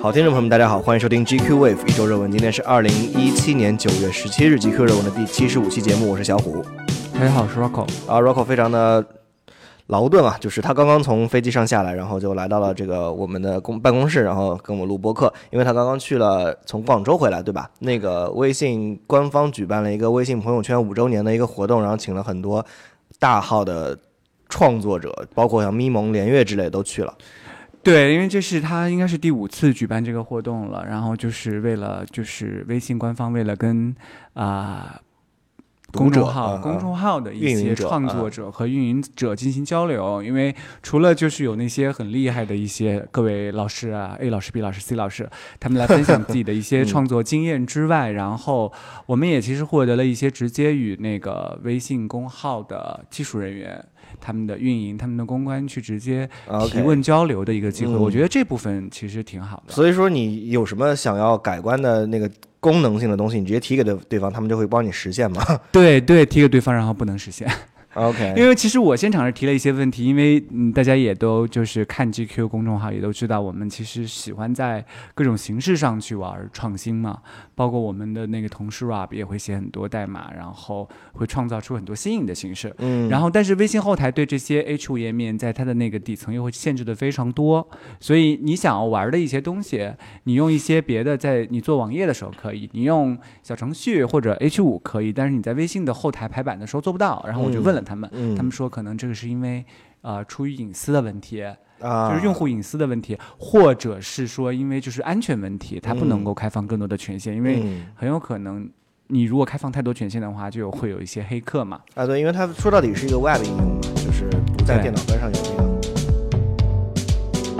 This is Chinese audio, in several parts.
好，听众朋友们，大家好，欢迎收听 GQ Wave 一周热文。今天是二零一七年九月十七日，GQ 热文的第七十五期节目，我是小虎。大家好，我是 Rocco。啊，Rocco 非常的劳顿啊，就是他刚刚从飞机上下来，然后就来到了这个我们的公办公室，然后跟我们录播客，因为他刚刚去了从广州回来，对吧？那个微信官方举办了一个微信朋友圈五周年的一个活动，然后请了很多大号的创作者，包括像咪蒙、连月之类都去了。对，因为这是他应该是第五次举办这个活动了，然后就是为了就是微信官方为了跟啊、公众号、公众号的一些创作者和运营者进行交流，因为除了就是有那些很厉害的一些各位老师啊，A 老师、B 老师、C 老师，他们来分享自己的一些创作经验之外，然后我们也其实获得了一些直接与那个微信公号的技术人员。他们的运营、他们的公关去直接提问交流的一个机会，嗯我觉得这部分其实挺好的。所以说，你有什么想要改观的那个功能性的东西，你直接提给对对方，他们就会帮你实现嘛 对对，提给对方，然后不能实现。？OK，因为其实我现场是提了一些问题，因为嗯，大家也都就是看 GQ 公众号也都知道，我们其实喜欢在各种形式上去玩创新嘛。包括我们的那个同事 Rob 也会写很多代码，然后会创造出很多新颖的形式。嗯，然后，但是微信后台对这些 H 五页面，在它的那个底层又会限制的非常多，所以你想要玩的一些东西，你用一些别的，在你做网页的时候可以，你用小程序或者 H 五可以，但是你在微信的后台排版的时候做不到。然后我就问了他们，嗯他们说可能这个是因为呃出于隐私的问题，啊，就是用户隐私的问题，或者是说因为就是安全问题，它不能够开放更多的权限，因为嗯很有可能。你如果开放太多权限的话，就有会有一些黑客嘛。啊，对，因为它说到底是一个 Web 应用嘛，就是不在电脑端上有这个。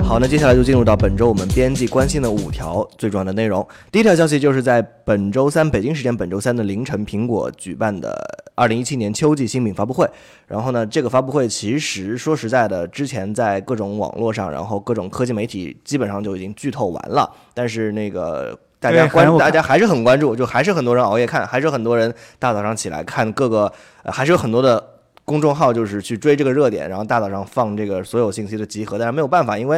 好，那接下来就进入到本周我们编辑关心的五条最重要的内容。第一条消息就是在本周三北京时间本周三的凌晨，苹果举办的二零一七年秋季新品发布会。然后呢，这个发布会其实说实在的，之前在各种网络上，然后各种科技媒体基本上就已经剧透完了，但是那个。大家关大家还是很关注，就还是很多人熬夜看，还是很多人大早上起来看各个，呃、还是有很多的公众号就是去追这个热点，然后大早上放这个所有信息的集合，但是没有办法，因为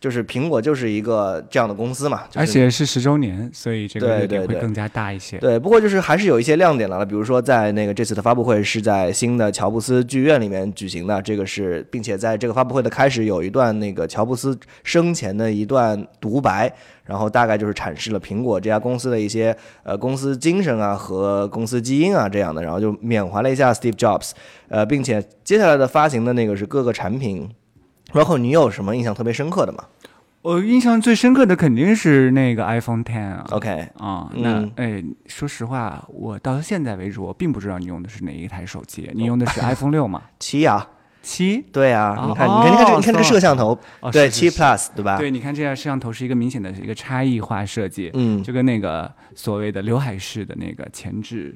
就是苹果就是一个这样的公司嘛，就是、而且是十周年，所以这个对热点对对会更加大一些。对，不过就是还是有一些亮点的了，比如说在那个这次的发布会是在新的乔布斯剧院里面举行的，这个是，并且在这个发布会的开始有一段那个乔布斯生前的一段独白，然后大概就是阐释了苹果这家公司的一些呃公司精神啊和公司基因啊这样的，然后就缅怀了一下 Steve Jobs，呃，并且接下来的发行的那个是各个产品。然后你有什么印象特别深刻的吗我印象最深刻的肯定是那个 iPhone Ten 啊。？OK，啊、那嗯哎，说实话，我到现在为止，我并不知道你用的是哪一台手机。你用的是 iPhone 六吗？七呀、七？对呀、哦你看，你看，你看这个，你看这个哦摄像头，哦，对，七 Plus 对吧？对，你看这样摄像头是一个明显的一个差异化设计，嗯，就跟那个所谓的刘海式的那个前置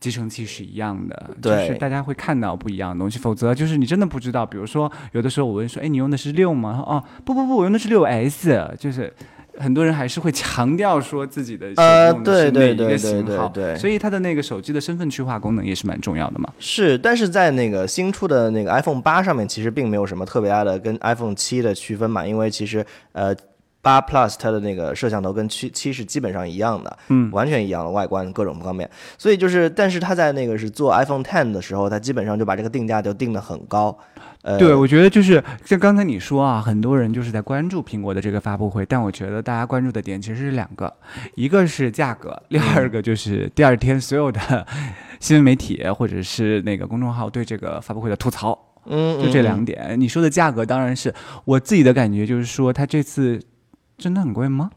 集成器是一样的，就是大家会看到不一样的东西，否则就是你真的不知道。比如说，有的时候我问说，哎，你用的是六吗？哦，不不不，我用的是六 S，就是。很多人还是会强调说自己的呃对对对，对对对所以它的那个手机的身份区划功能也是蛮重要的嘛。是，但是在那个新出的那个 iPhone 八上面，其实并没有什么特别大的跟 iPhone 七的区分嘛，因为其实呃。八 Plus 它的那个摄像头跟七七是基本上一样的，嗯，完全一样的外观各种方面，所以就是，但是它在那个是做 iPhone Ten 的时候，它基本上就把这个定价就定得很高，呃，对，我觉得就是像刚才你说啊，很多人就是在关注苹果的这个发布会，但我觉得大家关注的点其实是两个，一个是价格，第二个就是第二天所有的新闻媒体或者是那个公众号对这个发布会的吐槽，嗯，就这嗯两点。你说的价格当然是我自己的感觉，就是说它这次真的很贵吗？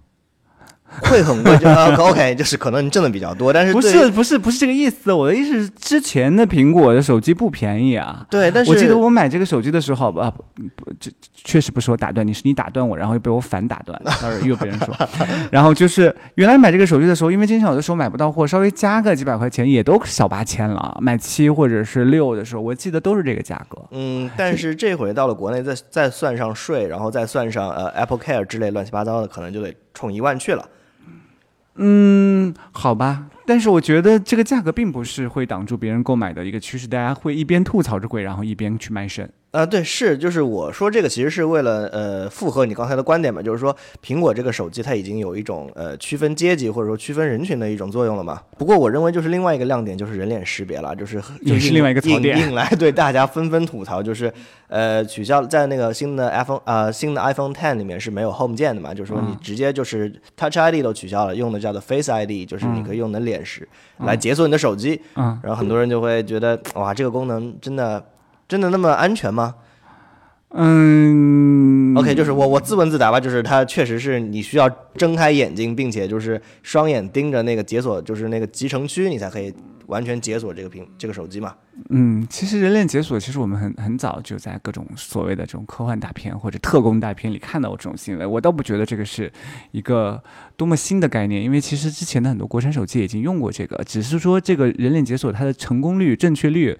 会很贵，就呃 OK，就是可能你挣的比较多，但是不是不是不是这个意思，我的意思是之前的苹果的手机不便宜啊。对，但是我记得我买这个手机的时候，啊，不，不这确实不是我打断你，是你打断我，然后又被我反打断，sorry，又被人说。然后就是原来买这个手机的时候，因为经常有的时候买不到货，稍微加个几百块钱也都小八千了。买七或者是六的时候，我记得都是这个价格。嗯，但是这回到了国内，再再算上税，然后再算上呃 Apple Care 之类乱七八糟的，可能就得冲一万去了。嗯，好吧，但是我觉得这个价格并不是会挡住别人购买的一个趋势，大家会一边吐槽着贵，然后一边去卖肾。啊，对，是，就是我说这个其实是为了呃附和你刚才的观点嘛，就是说苹果这个手机它已经有一种呃区分阶级或者说区分人群的一种作用了嘛。不过我认为就是另外一个亮点就是人脸识别了，就是也是另外一个槽点，引来对大家纷纷吐槽，就是呃取消在那个新的 iPhone 呃新的 iPhone Ten 里面是没有 Home 键的嘛，就是说你直接就是 Touch ID 都取消了，用的叫做 Face ID，就是你可以用你的脸识来解锁你的手机。嗯，然后很多人就会觉得哇，这个功能真的真的那么安全吗？嗯，OK，就是我我自问自答吧，就是它确实是你需要睁开眼睛，并且就是双眼盯着那个解锁，就是那个集成区，你才可以完全解锁这个屏这个手机嘛。嗯，其实人脸解锁，其实我们很很早就在各种所谓的这种科幻大片或者特工大片里看到过这种行为。我倒不觉得这个是一个多么新的概念，因为其实之前的很多国产手机已经用过这个，只是说这个人脸解锁它的成功率、正确率，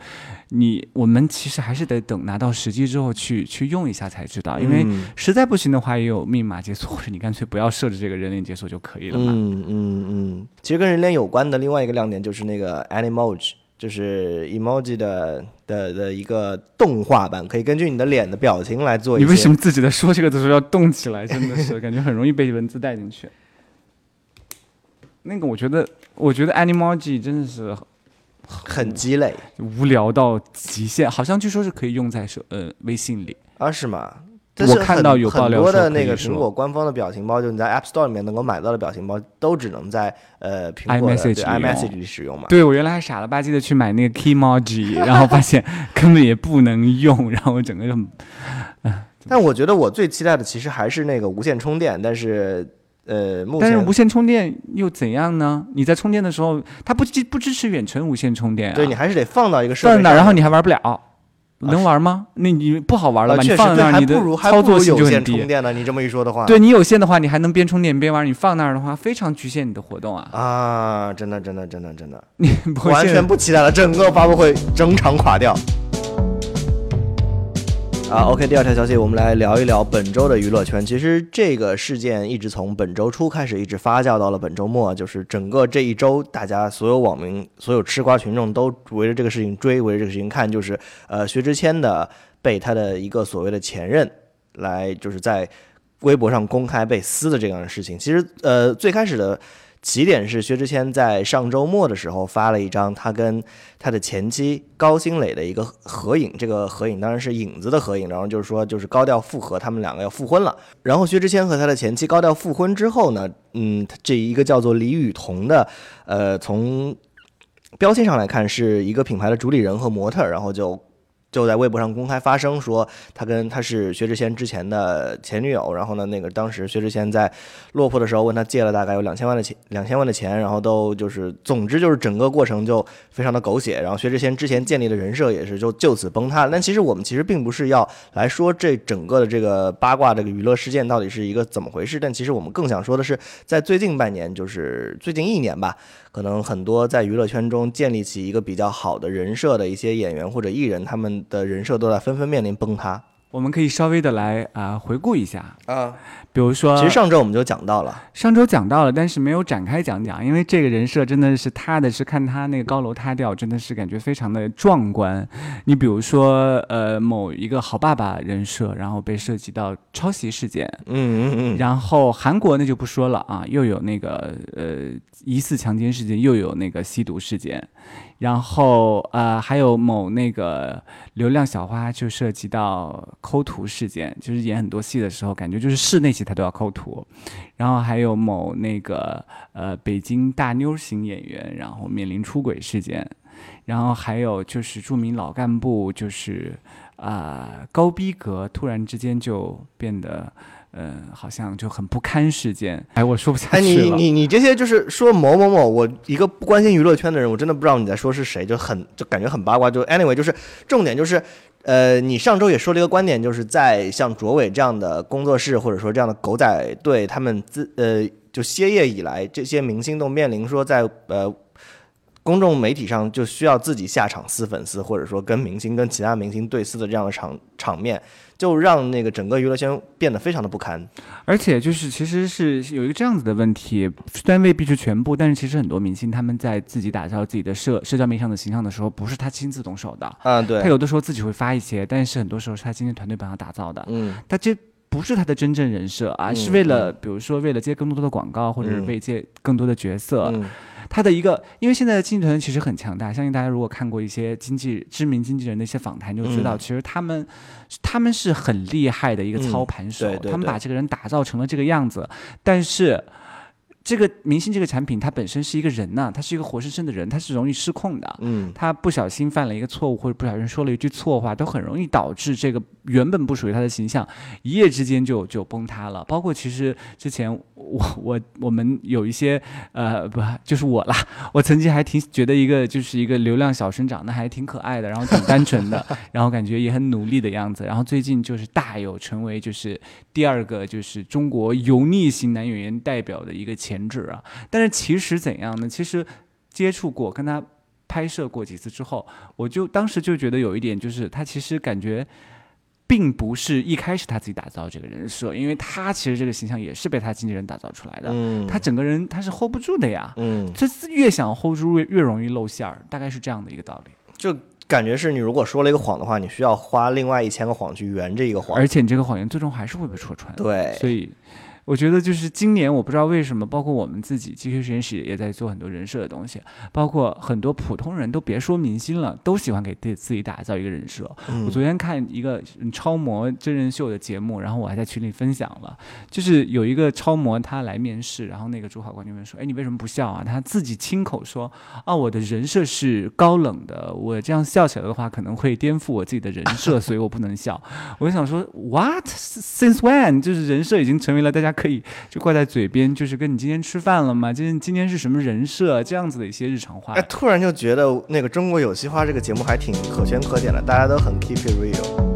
你我们其实还是得等拿到实机之后去去用一下才知道。因为实在不行的话，也有密码解锁，或者你干脆不要设置这个人脸解锁就可以了嘛。嗯嗯嗯。其实跟人脸有关的另外一个亮点就是那个 Animoji。就是 emoji 的的的一个动画版，可以根据你的脸的表情来做。你为什么自己在说这个的时候要动起来？真的是感觉很容易被文字带进去。那个，我觉得，我觉得 Animoji 真的是很鸡肋，无聊到极限。好像据说是可以用在手呃微信里啊？是吗？我看到有很多的那个苹果官方的表情包，就你在 App Store 里面能够买到的表情包，都只能在呃苹果的 iMessage 里使用嘛？对，我原来还傻了吧唧的去买那个 Keymoji，然后发现根本也不能用，然后我整个就，但我觉得我最期待的其实还是那个无线充电，但是呃，目前但是无线充电又怎样呢？你在充电的时候，它不支不支持远程无线充电，对你还是得放到一个设备上，然后你还玩不了。能玩吗？那你不好玩了吧？你放那儿，你的操作性就很低。充电呢？你这么一说的话，对你有线的话，你还能边充电边玩。你放那儿的话，非常局限你的活动啊！啊，真的，真的，真的，真的，你完全不期待了，整个发布会整场垮掉。啊，OK，第二条消息，我们来聊一聊本周的娱乐圈。其实这个事件一直从本周初开始，一直发酵到了本周末，就是整个这一周，大家所有网民、所有吃瓜群众都围着这个事情追，围着这个事情看，就是呃，薛之谦的被他的一个所谓的前任来，就是在微博上公开被撕的这样的事情。其实呃，最开始的。起点是薛之谦在上周末的时候发了一张他跟他的前妻高新磊的一个合影，这个合影当然是影子的合影，然后就是说就是高调复合，他们两个要复婚了。然后薛之谦和他的前妻高调复婚之后呢，嗯，这一个叫做李雨桐的，呃，从标签上来看是一个品牌的主理人和模特，然后就。就在微博上公开发声说，他跟他是薛之谦之前的前女友，然后呢，那个当时薛之谦在落魄的时候问他借了大概有两千万的钱，两千万的钱，然后都就是，总之就是整个过程就非常的狗血，然后薛之谦之前建立的人设也是就就此崩塌。但其实我们其实并不是要来说这整个的这个八卦这个娱乐事件到底是一个怎么回事，但其实我们更想说的是，在最近半年，就是最近一年吧。可能很多在娱乐圈中建立起一个比较好的人设的一些演员或者艺人，他们的人设都在纷纷面临崩塌。我们可以稍微的来啊回顾一下啊，比如说，其实上周我们就讲到了，上周讲到了，但是没有展开讲讲，因为这个人设真的是塌的，是看他那个高楼塌掉，真的是感觉非常的壮观。你比如说，呃，某一个好爸爸人设，然后被涉及到抄袭事件，嗯嗯嗯，然后韩国那就不说了啊，又有那个呃疑似强奸事件，又有那个吸毒事件。然后呃，还有某那个流量小花就涉及到抠图事件，就是演很多戏的时候，感觉就是室内戏他都要抠图。然后还有某那个呃北京大妞型演员，然后面临出轨事件。然后还有就是著名老干部，就是啊高逼格，突然之间就变得。嗯，好像就很不堪事件。哎，我说不下去了。哎，你你你这些就是说某某某，我一个不关心娱乐圈的人，我真的不知道你在说是谁，就很就感觉很八卦。就 anyway，就是重点就是，呃，你上周也说了一个观点，就是在像卓伟这样的工作室，或者说这样的狗仔队，他们自呃就歇业以来，这些明星都面临说在呃公众媒体上就需要自己下场撕粉丝，或者说跟明星、跟其他明星对撕的这样的场场面，就让那个整个娱乐圈变得非常的不堪。而且就是其实是有一个这样子的问题，虽然未必是全部，但是其实很多明星他们在自己打造自己的社社交媒体上的形象的时候，不是他亲自动手的，啊，对。他，有的时候自己会发一些，但是很多时候是他今天团队帮他打造的，嗯。他这。不是他的真正人设啊，嗯是为了，比如说为了接更多的广告，或者是嗯为接更多的角色，嗯他的一个，因为现在的经纪团队其实很强大，相信大家如果看过一些经纪知名经纪人的一些访谈，就知道嗯其实他们、他们是很厉害的一个操盘手，对对对他们把这个人打造成了这个样子，但是。这个明星这个产品，它本身是一个人呐、他是一个活生生的人，他是容易失控的。嗯他不小心犯了一个错误，或者不小心说了一句错话，都很容易导致这个原本不属于他的形象，一夜之间就就崩塌了。包括其实之前我我我们有一些呃不就是我啦，我曾经还挺觉得一个就是一个流量小生长得还挺可爱的，然后挺单纯的，然后感觉也很努力的样子，然后最近就是大有成为就是第二个就是中国油腻型男演员代表的一个潜质啊。但是其实怎样呢？其实接触过跟他拍摄过几次之后，我就当时就觉得有一点，就是他其实感觉。并不是一开始他自己打造这个人设，因为他其实这个形象也是被他经纪人打造出来的，嗯，他整个人他是 hold 不住的呀，嗯，这是越想 hold 住越越容易露馅儿，大概是这样的一个道理。就感觉是你如果说了一个谎的话，你需要花另外一千个谎去圆这一个谎。而且你这个谎言最终还是会被戳穿。对，所以我觉得就是今年我不知道为什么，包括我们自己 GQ 实验室也在做很多人设的东西，包括很多普通人都别说明星了，都喜欢给自自己打造一个人设。嗯我昨天看一个嗯超模真人秀的节目，然后我还在群里分享了，就是有一个超模她来面试，然后那个主考官就问说：“哎，你为什么不笑啊？”她自己亲口说：“啊，我的人设是高冷的，我这样笑起来的话可能会颠覆我自己的人设，所以我不能笑。”我就想说，What since when？就是人设已经成为了大家可以就挂在嘴边，就是跟你今天吃饭了吗？今天今天是什么人设？这样子的一些日常话哎，。突然就觉得那个《中国有嘻哈》这个节目还挺可圈可点的，大家都很 keep it real。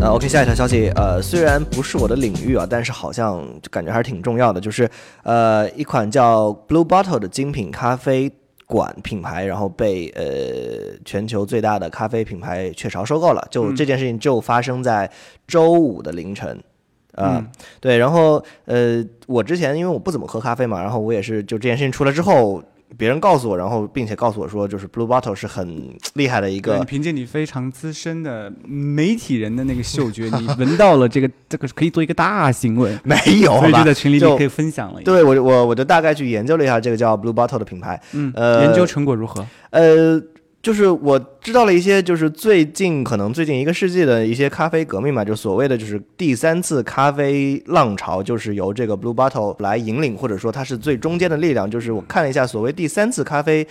呃，OK，下一条消息，呃，虽然不是我的领域啊，但是好像就感觉还是挺重要的，就是呃，一款叫 Blue Bottle 的精品咖啡馆品牌，然后被呃全球最大的咖啡品牌雀巢收购了。就嗯这件事情就发生在周五的凌晨。啊、嗯对，然后呃，我之前因为我不怎么喝咖啡嘛，然后我也是就这件事情出来之后，别人告诉我，然后并且告诉我说，就是 Blue Bottle 是很厉害的一个你凭借你非常资深的媒体人的那个嗅觉，你闻到了这个这个可以做一个大新闻，没有所以就吧？在群里就你可以分享了。，对我我我就大概去研究了一下这个叫 Blue Bottle 的品牌，嗯，呃研究成果如何？呃，就是我知道了一些，就是最近可能最近一个世纪的一些咖啡革命嘛，就所谓的就是第三次咖啡浪潮，就是由这个 Blue Bottle 来引领，或者说它是最中间的力量。就是我看了一下，所谓第三次咖啡。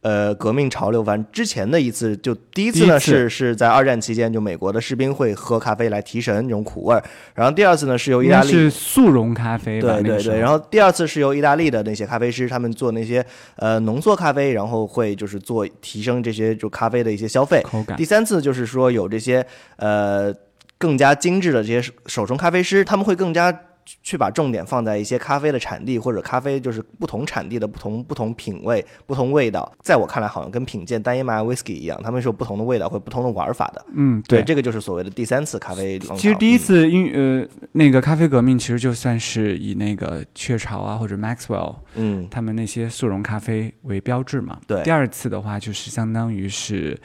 呃，革命潮流，反正之前的一次，就第一次呢是是在二战期间，就美国的士兵会喝咖啡来提神那种苦味儿，然后第二次呢是由意大利是速溶咖啡？对对对，然后后第二次是由意大利的那些咖啡师，他们做那些呃浓缩咖啡，然后会就是做提升这些就咖啡的一些消费。口感第三次就是说有这些呃更加精致的这些手手冲咖啡师，他们会更加去把重点放在一些咖啡的产地或者咖啡就是不同产地的不同不同品味、不同味道。在我看来，好像跟品鉴单一麦 whisky 一样，他们是有不同的味道或不同的玩法的。嗯，对，对。这个就是所谓的第三次咖啡。其实第一嗯次因呃那个咖啡革命，其实就算是以那个雀巢啊或者 Maxwell 嗯，他们那些速溶咖啡为标志嘛。对第二次的话，就是相当于是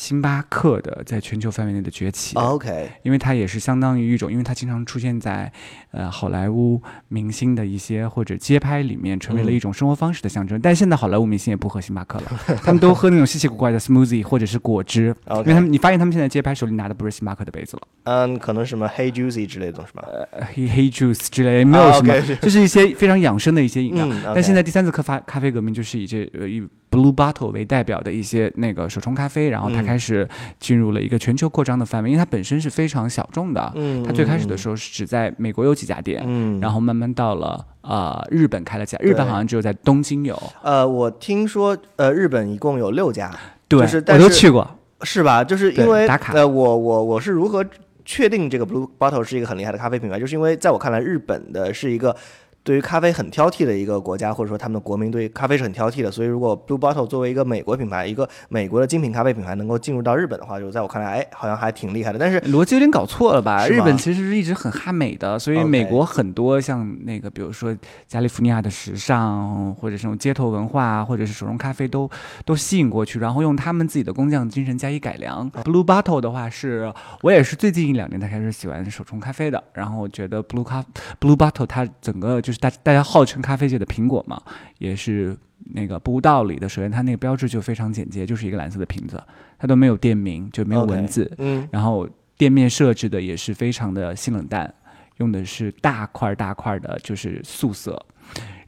星巴克的在全球范围内的崛起。哦 OK，因为它也是相当于一种，因为它经常出现在呃好莱坞明星的一些或者街拍里面，成为了一种生活方式的象征。但现在好莱坞明星也不喝星巴克了，他们都喝那种稀奇古怪的 smoothie 或者是果汁，因为他们你发现他们现在街拍手里拿的不是星巴克的杯子了，嗯，可能什么黑 juicy 之类的东西吧。呃黑黑 juice 之类，没有什么，就是一些非常养生的一些饮料。但现在第三次咖啡咖啡革命就是以这呃以 Blue Bottle 为代表的一些那个手冲咖啡，然后它嗯开始进入了一个全球扩张的范围，因为它本身是非常小众的。嗯，它最开始的时候是只在美国有几家店，嗯，然后慢慢到了呃日本开了家，日本好像只有在东京有，呃，我听说呃，日本一共有六家，对，就是是我都去过，是吧？就是因为打卡呃，我我我是如何确定这个 Blue Bottle 是一个很厉害的咖啡品牌？就是因为在我看来，日本的是一个对于咖啡很挑剔的一个国家，或者说他们的国民对咖啡是很挑剔的，所以如果 Blue Bottle 作为一个美国品牌，一个美国的精品咖啡品牌能够进入到日本的话，就在我看来，哎，好像还挺厉害的。但是逻辑有点搞错了吧？日本其实是一直很哈美的，所以美国很多像那个，比如说加利福尼亚的时尚，或者这种街头文化，或者是手冲咖啡都都吸引过去，然后用他们自己的工匠精神加以改良。Blue Bottle 的话是，我也是最近一两年才开始喜欢手冲咖啡的，然后我觉得 Blue 咖 Blue Bottle 它整个就是大大家号称咖啡界的苹果嘛，也是那个不无道理的。首先它那个标志就非常简洁，就是一个蓝色的瓶子，它都没有店名，就没有文字。嗯然后店面设置的也是非常的性冷淡，用的是大块大块的，就是素色。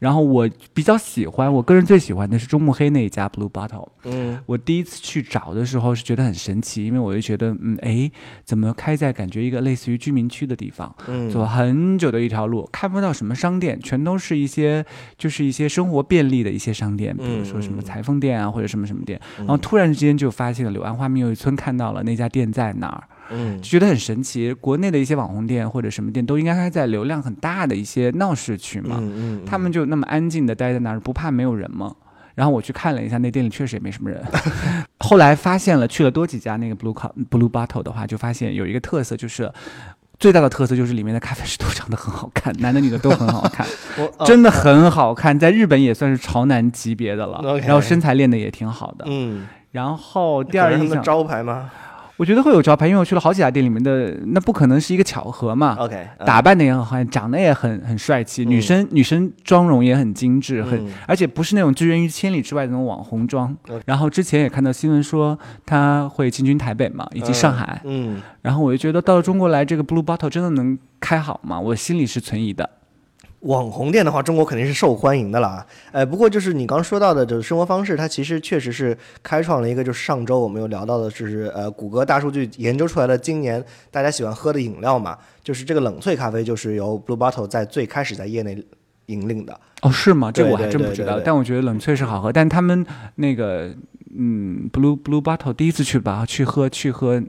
然后我比较喜欢，我个人最喜欢的是中目黑那一家 Blue Bottle。嗯我第一次去找的时候是觉得很神奇，因为我就觉得，嗯，哎，怎么开在感觉一个类似于居民区的地方，嗯走很久的一条路，看不到什么商店，全都是一些就是一些生活便利的一些商店，比如说什么裁缝店啊，或者什么什么店。嗯然后突然之间就发现了柳暗花明又一村，看到了那家店在哪儿。嗯就觉得很神奇。国内的一些网红店或者什么店都应该开在流量很大的一些闹市区嘛，嗯嗯，他们就那么安静的待在那儿，不怕没有人吗？然后我去看了一下，那店里确实也没什么人。后来发现了，去了多几家那个 Blue Co Blue Bottle 的话，就发现有一个特色，就是最大的特色就是里面的咖啡师都长得很好看，男的女的都很好看，我真的很好看，在日本也算是潮男级别的了。然后身材练的也挺好的。嗯，然后第二印象，招牌吗我觉得会有招牌，因为我去了好几家店，里面的那不可能是一个巧合嘛。？OK，嗯打扮的也很好看，长得也很很帅气，嗯女生女生妆容也很精致，很、嗯而且不是那种拒人于千里之外的那种网红妆。然后之前也看到新闻说他会进军台北嘛，以及上海。嗯，嗯然后我就觉得到了中国来，这个 Blue Bottle 真的能开好吗？我心里是存疑的。网红店的话，中国肯定是受欢迎的啦。呃，不过就是你刚说到的，就是生活方式，它其实确实是开创了一个，就是上周我们有聊到的，就是呃，谷歌大数据研究出来的今年大家喜欢喝的饮料嘛，就是这个冷萃咖啡，就是由 Blue Bottle 在最开始在业内引领的。哦，是吗？这对我还真不知道。对对对但我觉得冷萃是好喝，但他们那个嗯，Blue Blue Bottle 第一次去吧，去喝去喝。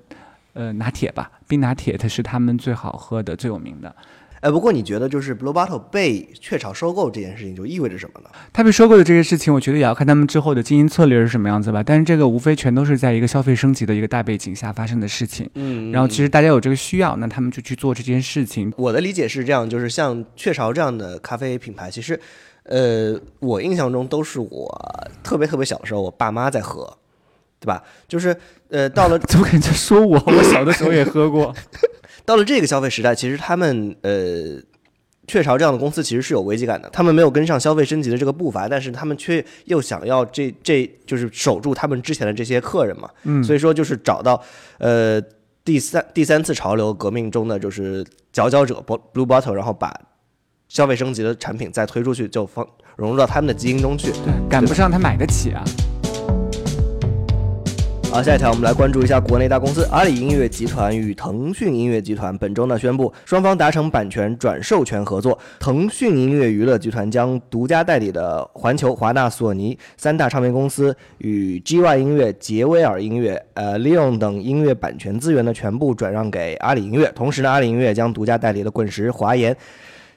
呃，拿铁吧，冰拿铁，它是他们最好喝的、最有名的。呃，不过你觉得就是 Blue Bottle 被雀巢收购这件事情就意味着什么呢？他被收购的这些事情，我觉得也要看他们之后的经营策略是什么样子吧。但是这个无非全都是在一个消费升级的一个大背景下发生的事情。嗯然后其实大家有这个需要，那他们就去做这件事情。我的理解是这样，就是像雀巢这样的咖啡品牌，其实，呃，我印象中都是我特别特别小的时候，我爸妈在喝，对吧？就是呃，到了 怎么可能在说我？我小的时候也喝过。到了这个消费时代，其实他们呃，雀巢这样的公司其实是有危机感的，他们没有跟上消费升级的这个步伐，但是他们却又想要这这就是守住他们之前的这些客人嘛，嗯，所以说就是找到呃第三第三次潮流革命中的就是佼佼者 Blue Bottle，然后把消费升级的产品再推出去，就放融入到他们的基因中去。对，赶不上他买得起啊。好，下一条我们来关注一下国内大公司阿里音乐集团与腾讯音乐集团本周呢宣布，双方达成版权转授权合作。腾讯音乐娱乐集团将独家代理的环球、华纳、索尼三大唱片公司与 GY 音乐、杰威尔音乐、呃 Leon 等音乐版权资源呢全部转让给阿里音乐。同时呢，阿里音乐将独家代理的滚石、华研。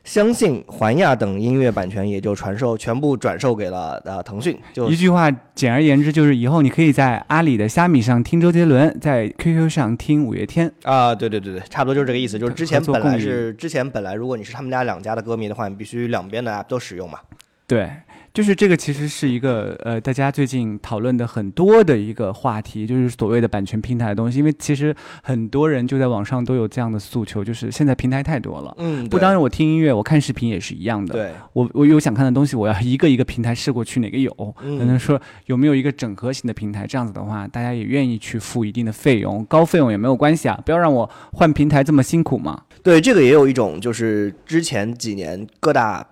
相信、环亚等音乐版权也就传授全部转售给了呃腾讯，就一句话，简而言之就是，以后你可以在阿里的虾米上听周杰伦，在 QQ 上听五月天。啊，对对对对，差不多就是这个意思。就是之前本来是之前本来，如果你是他们家两家的歌迷的话，你必须两边的 app 都使用嘛。对，就是这个其实是一个呃，大家最近讨论的很多的一个话题，就是所谓的版权平台的东西。因为其实很多人就在网上都有这样的诉求，就是现在平台太多了。嗯，不单是我听音乐，我看视频也是一样的。对，我我有想看的东西，我要一个一个平台试过去哪个有，嗯可能说有没有一个整合型的平台，这样子的话，大家也愿意去付一定的费用，高费用也没有关系啊，不要让我换平台这么辛苦嘛。对，这个也有一种就是之前几年各大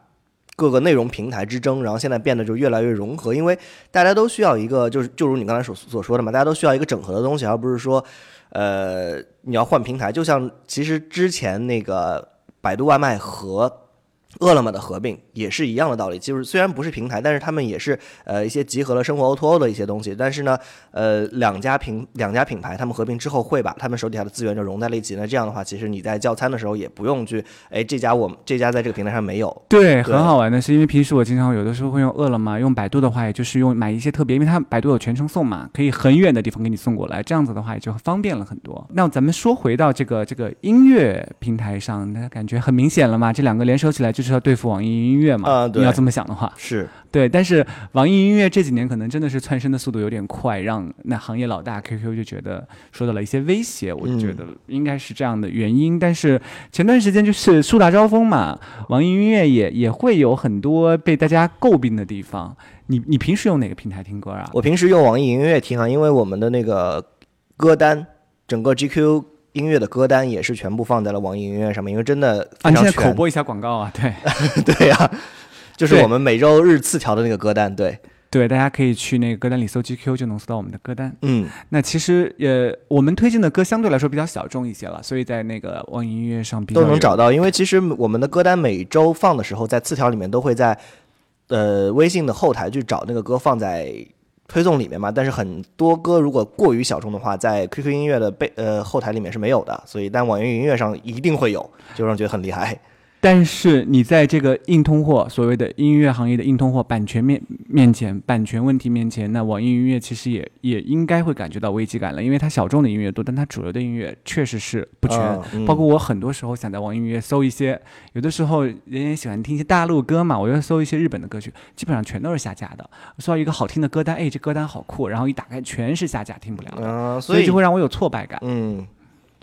各个内容平台之争，然后现在变得就越来越融合，因为大家都需要一个，就是就如你刚才所所说的嘛，大家都需要一个整合的东西，而不是说，呃，你要换平台。就像其实之前那个百度外卖和饿了么的合并也是一样的道理，就是虽然不是平台，但是他们也是呃一些集合了生活 O2O 的一些东西。但是呢，呃两家品两家品牌他们合并之后会把他们手底下的资源就融在了一起。那这样的话，其实你在叫餐的时候也不用去，哎这家我们这家在这个平台上没有。对，很好玩的是，因为平时我经常有的时候会用饿了么，用百度的话，也就是用买一些特别，因为它百度有全程送嘛，可以很远的地方给你送过来，这样子的话也就方便了很多。那咱们说回到这个这个音乐平台上，那感觉很明显了嘛，这两个联手起来就是要对付网易。音乐嘛，啊，你要这么想的话，是对。但是网易音乐这几年可能真的是窜升的速度有点快，让那行业老大 QQ 就觉得受到了一些威胁。我觉得应该是这样的原因。但是前段时间就是树大招风嘛，网易音乐也也会有很多被大家诟病的地方。你你平时用哪个平台听歌啊？我平时用网易音乐听啊，因为我们的那个歌单，整个 GQ。音乐的歌单也是全部放在了网易音乐上面，因为真的啊，你现在口播一下广告啊，对 对呀，就是我们每周日次条的那个歌单，对对，大家可以去那个歌单里搜 GQ 就能搜到我们的歌单。嗯，那其实呃，我们推荐的歌相对来说比较小众一些了，所以在那个网易音乐上都能找到，因为其实我们的歌单每周放的时候，在次条里面都会在呃微信的后台去找那个歌放在。推送里面嘛，但是很多歌如果过于小众的话，在 QQ 音乐的背呃后台里面是没有的，所以但网易云音乐上一定会有，就让人觉得很厉害。但是你在这个硬通货，所谓的音乐行业的硬通货版权面面前，版权问题面前，那网易云音乐其实也也应该会感觉到危机感了，因为它小众的音乐多，但它主流的音乐确实是不全。包括我很多时候想在网易云音乐搜一些，有的时候人也喜欢听一些大陆歌嘛，我就搜一些日本的歌曲，基本上全都是下架的。搜到一个好听的歌单，哎，这歌单好酷，然后一打开全是下架，听不了的，所以就会让我有挫败感。嗯。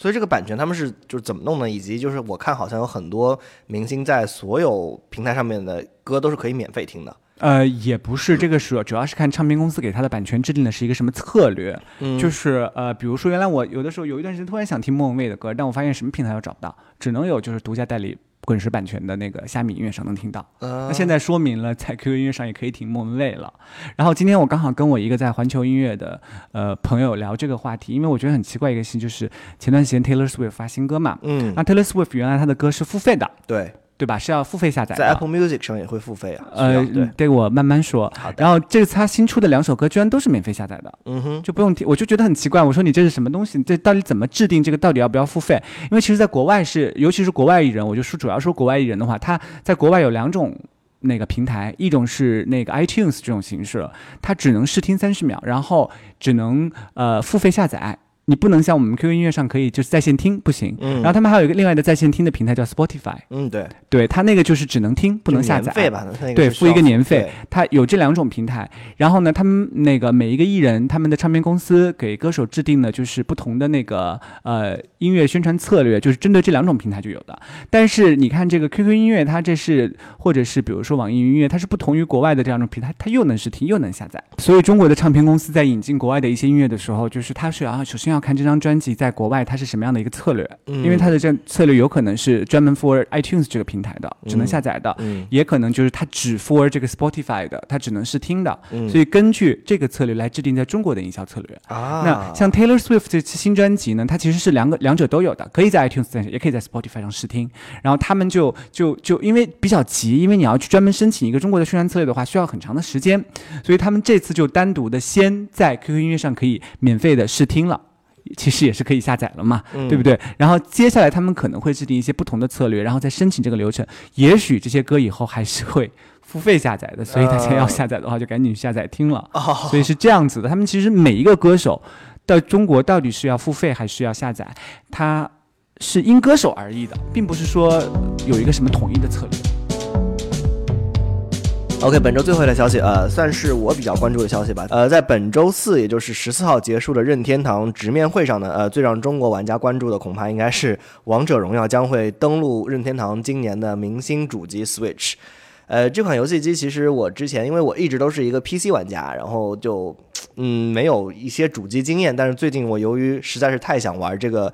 所以这个版权他们是就是怎么弄的？以及就是我看好像有很多明星在所有平台上面的歌都是可以免费听的。呃，也不是，这个是主要是看唱片公司给他的版权制定的是一个什么策略。嗯，就是呃，比如说原来我有的时候有一段时间突然想听莫文蔚的歌，但我发现什么平台都找不到，只能有就是独家代理。滚石版权的那个虾米音乐上能听到，那现在说明了 在 QQ 音乐上也可以听莫文蔚了。然后今天我刚好跟我一个在环球音乐的呃朋友聊这个话题，因为我觉得很奇怪一个事情，就是前段时间 Taylor Swift 发新歌嘛，嗯，那 Taylor Swift 原来他的歌是付费的，对。对吧？是要付费下载，在 Apple Music 上也会付费啊。呃，对我慢慢说。好的。然后这次他新出的两首歌居然都是免费下载的，嗯哼，就不用听。我就觉得很奇怪，我说你这是什么东西？这到底怎么制定这个？到底要不要付费？因为其实，在国外是，尤其是国外艺人，我就说主要说国外艺人的话，他在国外有两种那个平台，一种是那个 iTunes 这种形式，它只能试听三十秒，然后只能呃付费下载。你不能像我们 QQ 音乐上可以就是在线听不行，嗯，然后他们还有一个另外的在线听的平台叫 Spotify，嗯，对，对，它那个就是只能听不能下载，费吧，对，付一个年费，对，它有这两种平台，然后呢，他们那个每一个艺人他们的唱片公司给歌手制定的就是不同的那个呃音乐宣传策略，就是针对这两种平台就有的，但是你看这个 QQ 音乐，它这是或者是比如说网易云音乐，它是不同于国外的这两种平台，它又能试听又能下载，所以中国的唱片公司在引进国外的一些音乐的时候，就是它是要首先要看这张专辑。在国外，它是什么样的一个策略？因为它的这策略有可能是专门 for iTunes 这个平台的，只能下载的；也可能就是它只 for 这个 Spotify 的，它只能试听的。所以根据这个策略来制定在中国的营销策略。啊，那像 Taylor Swift 这次新专辑呢，它其实是两个两者都有的，可以在 iTunes 上，也可以在 Spotify 上试听。然后他们就就就因为比较急，因为你要去专门申请一个中国的宣传策略的话，需要很长的时间，所以他们这次就单独的先在 QQ 音乐上可以免费的试听了。其实也是可以下载了嘛，对不对？然后接下来他们可能会制定一些不同的策略，然后再申请这个流程。也许这些歌以后还是会付费下载的，所以大家要下载的话就赶紧下载听了。所以是这样子的，他们其实每一个歌手到中国到底是要付费还是要下载，它是因歌手而异的，并不是说有一个什么统一的策略。OK，本周最后一条消息，呃，算是我比较关注的消息吧。呃，在本周四，也就是十四号结束的任天堂直面会上呢，呃，最让中国玩家关注的恐怕应该是《王者荣耀》将会登陆任天堂今年的明星主机 Switch。呃，这款游戏机其实我之前因为我一直都是一个 PC 玩家，然后就嗯没有一些主机经验，但是最近我由于实在是太想玩这个。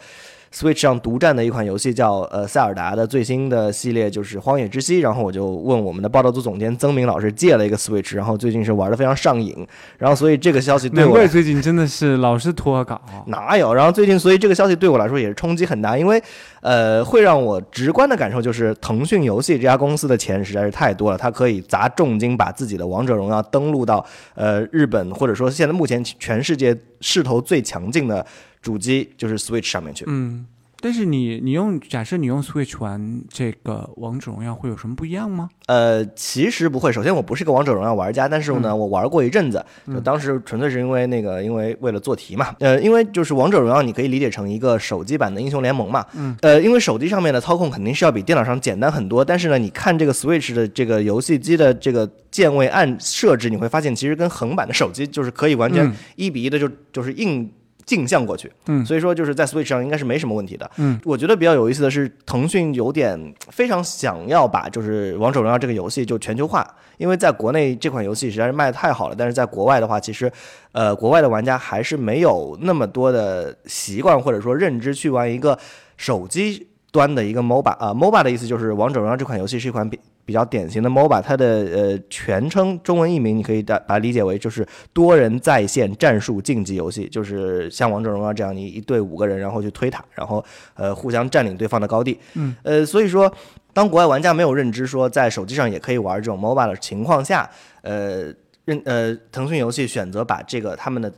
Switch 上独占的一款游戏叫呃塞尔达的最新的系列就是《荒野之息》，然后我就问我们的报道组总监曾明老师借了一个 Switch，然后最近是玩的非常上瘾，然后所以这个消息对我难怪最近真的是老是拖稿。哪有？然后最近所以这个消息对我来说也是冲击很大，因为呃会让我直观的感受就是腾讯游戏这家公司的钱实在是太多了，它可以砸重金把自己的《王者荣耀》登录到呃日本或者说现在目前全世界势头最强劲的。主机就是 Switch 上面去，嗯，但是你你用假设你用 Switch 玩这个王者荣耀会有什么不一样吗？呃，其实不会。首先我不是个王者荣耀玩家，但是呢，我玩过一阵子，就当时纯粹是因为那个，因为为了做题嘛。呃，因为就是王者荣耀，你可以理解成一个手机版的英雄联盟嘛。嗯。呃，因为手机上面的操控肯定是要比电脑上简单很多，但是呢，你看这个 Switch 的这个游戏机的这个键位按设置，你会发现其实跟横版的手机就是可以完全一比一的就就是硬。镜像过去，嗯，所以说就是在 Switch 上应该是没什么问题的，嗯，我觉得比较有意思的是，腾讯有点非常想要把就是王者荣耀这个游戏就全球化，因为在国内这款游戏实在是卖的太好了，但是在国外的话，其实，呃，国外的玩家还是没有那么多的习惯或者说认知去玩一个手机端的一个 MOBA 啊，MOBA 的意思就是王者荣耀这款游戏是一款比。比较典型的 MOBA，它的呃全称中文译名你可以把把它理解为就是多人在线战术竞技游戏，就是像王者荣耀这样，你一队五个人，然后去推塔，然后呃互相占领对方的高地。嗯，呃，所以说当国外玩家没有认知说在手机上也可以玩这种 MOBA 的情况下，呃认呃腾讯游戏选择把这个他们的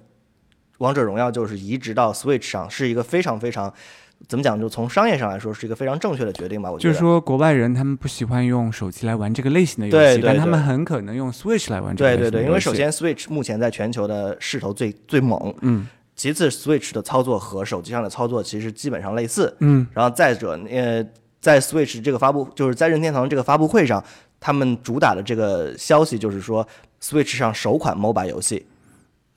王者荣耀就是移植到 Switch 上，是一个非常非常。怎么讲？就从商业上来说，是一个非常正确的决定吧。我觉得就是说，国外人他们不喜欢用手机来玩这个类型的游戏，但他们很可能用 Switch 来玩这个游戏。对对对，因为首先 Switch 目前在全球的势头最最猛，嗯。其次，Switch 的操作和手机上的操作其实基本上类似，嗯。然后再者，呃，在 Switch 这个发布，就是在任天堂这个发布会上，他们主打的这个消息就是说，Switch 上首款 MOBA 游戏。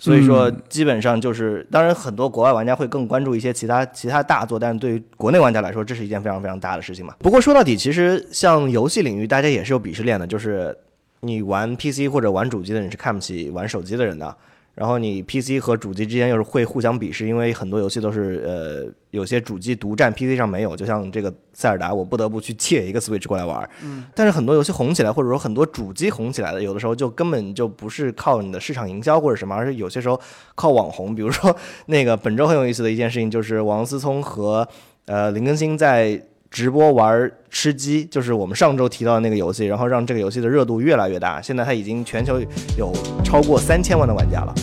所以说，基本上就是，当然很多国外玩家会更关注一些其他其他大作，但是对于国内玩家来说，这是一件非常非常大的事情嘛。不过说到底，其实像游戏领域，大家也是有鄙视链的，就是你玩 PC 或者玩主机的人是看不起玩手机的人的。然后你 PC 和主机之间又是会互相鄙视，因为很多游戏都是呃有些主机独占 PC 上没有，就像这个塞尔达，我不得不去借一个 Switch 过来玩。嗯。但是很多游戏红起来，或者说很多主机红起来的，有的时候就根本就不是靠你的市场营销或者什么，而是有些时候靠网红。比如说那个本周很有意思的一件事情，就是王思聪和呃林更新在。直播玩吃鸡，就是我们上周提到的那个游戏，然后让这个游戏的热度越来越大。现在它已经全球有超过三千万的玩家了。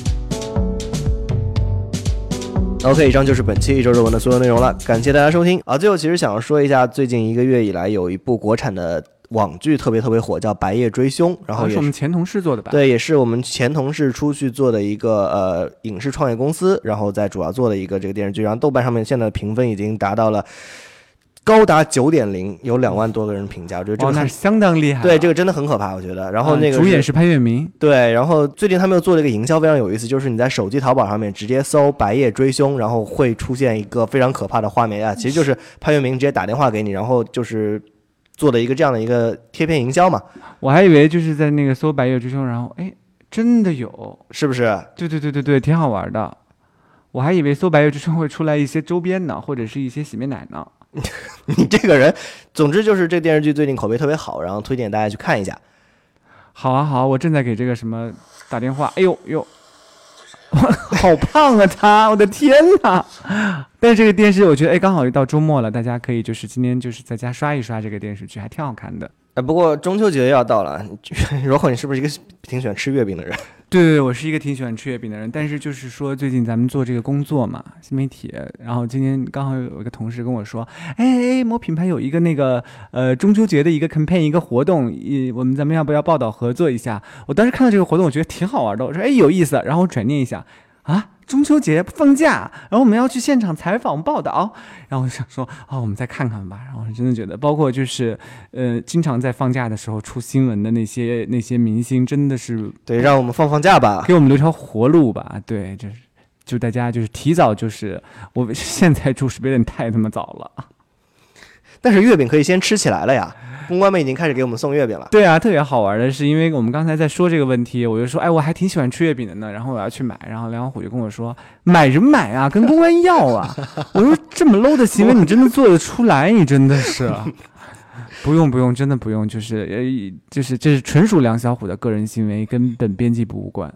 OK，以上就是本期一周热文的所有内容了，感谢大家收听。啊，最后其实想要说一下，最近一个月以来有一部国产的网剧特别特别火，叫《白夜追凶》，然后是我们前同事做的吧？对，也是我们前同事出去做的一个呃影视创业公司，然后在主要做的一个这个电视剧，然后豆瓣上面现在评分已经达到了。高达九点零，有两万多个人评价，我觉得这个那是相当厉害。对，这个真的很可怕，我觉得。然后那个主演是潘粤明。对，然后最近他们又做了一个营销，非常有意思，就是你在手机淘宝上面直接搜“白夜追凶”，然后会出现一个非常可怕的画面啊，其实就是潘粤明直接打电话给你，然后就是做的一个这样的一个贴片营销嘛。我还以为就是在那个搜“白夜追凶”，然后哎，真的有，是不是？对对对对对，挺好玩的。我还以为搜“白夜追凶”会出来一些周边呢，或者是一些洗面奶呢。你这个人，总之就是这电视剧最近口碑特别好，然后推荐大家去看一下。好啊好，我正在给这个什么打电话。哎呦呦，好胖啊他！我的天哪！但是这个电视，我觉得哎，刚好又到周末了，大家可以就是今天就是在家刷一刷这个电视剧，还挺好看的。哎，不过中秋节要到了，如果你是不是一个挺喜欢吃月饼的人？对对，我是一个挺喜欢吃月饼的人，但是就是说最近咱们做这个工作嘛，新媒体，然后今天刚好有一个同事跟我说，哎，某品牌有一个那个呃中秋节的一个 campaign 一个活动，一我们咱们要不要报道合作一下？我当时看到这个活动，我觉得挺好玩的，我说哎有意思，然后我转念一下，啊。中秋节放假，然后我们要去现场采访报道，然后我想说，哦，我们再看看吧。然后真的觉得，包括就是，呃，经常在放假的时候出新闻的那些那些明星，真的是对，让我们放放假吧，给我们留条活路吧。对，就是就大家就是提早就是，我现在住是不是有点太他妈早了？但是月饼可以先吃起来了呀。公关们已经开始给我们送月饼了。对啊，特别好玩的是，因为我们刚才在说这个问题，我就说，哎，我还挺喜欢吃月饼的呢。然后我要去买，然后梁小虎就跟我说，买什么买啊？跟公关要啊！我说这么 low 的行为，你真的做得出来？你真的是。不用不用，真的不用，就是呃，就是这是纯属梁小虎的个人行为，跟本编辑部无关。